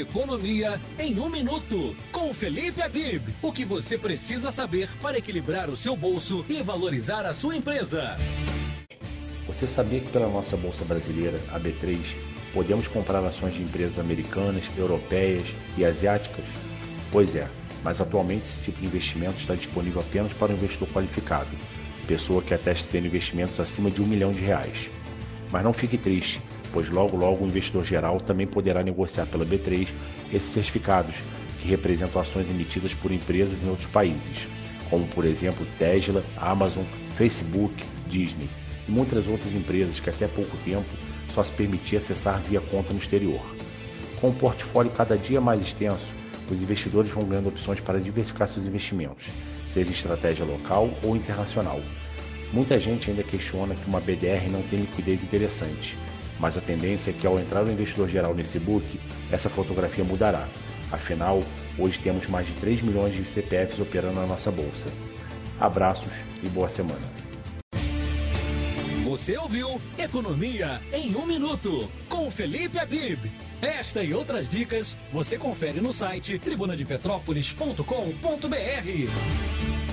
Economia em um minuto, com Felipe Abib. O que você precisa saber para equilibrar o seu bolso e valorizar a sua empresa. Você sabia que pela nossa bolsa brasileira, a B3, podemos comprar ações de empresas americanas, europeias e asiáticas? Pois é, mas atualmente esse tipo de investimento está disponível apenas para o investidor qualificado, pessoa que atesta ter investimentos acima de um milhão de reais. Mas não fique triste pois logo logo o investidor geral também poderá negociar pela B3 esses certificados, que representam ações emitidas por empresas em outros países, como por exemplo Tesla, Amazon, Facebook, Disney e muitas outras empresas que até pouco tempo só se permitia acessar via conta no exterior. Com o portfólio cada dia mais extenso, os investidores vão ganhando opções para diversificar seus investimentos, seja estratégia local ou internacional. Muita gente ainda questiona que uma BDR não tem liquidez interessante, mas a tendência é que ao entrar o investidor geral nesse book, essa fotografia mudará. Afinal, hoje temos mais de 3 milhões de CPFs operando na nossa bolsa. Abraços e boa semana. Você ouviu Economia em um minuto com Felipe Abib. Esta e outras dicas você confere no site tribunadepetrópolis.com.br.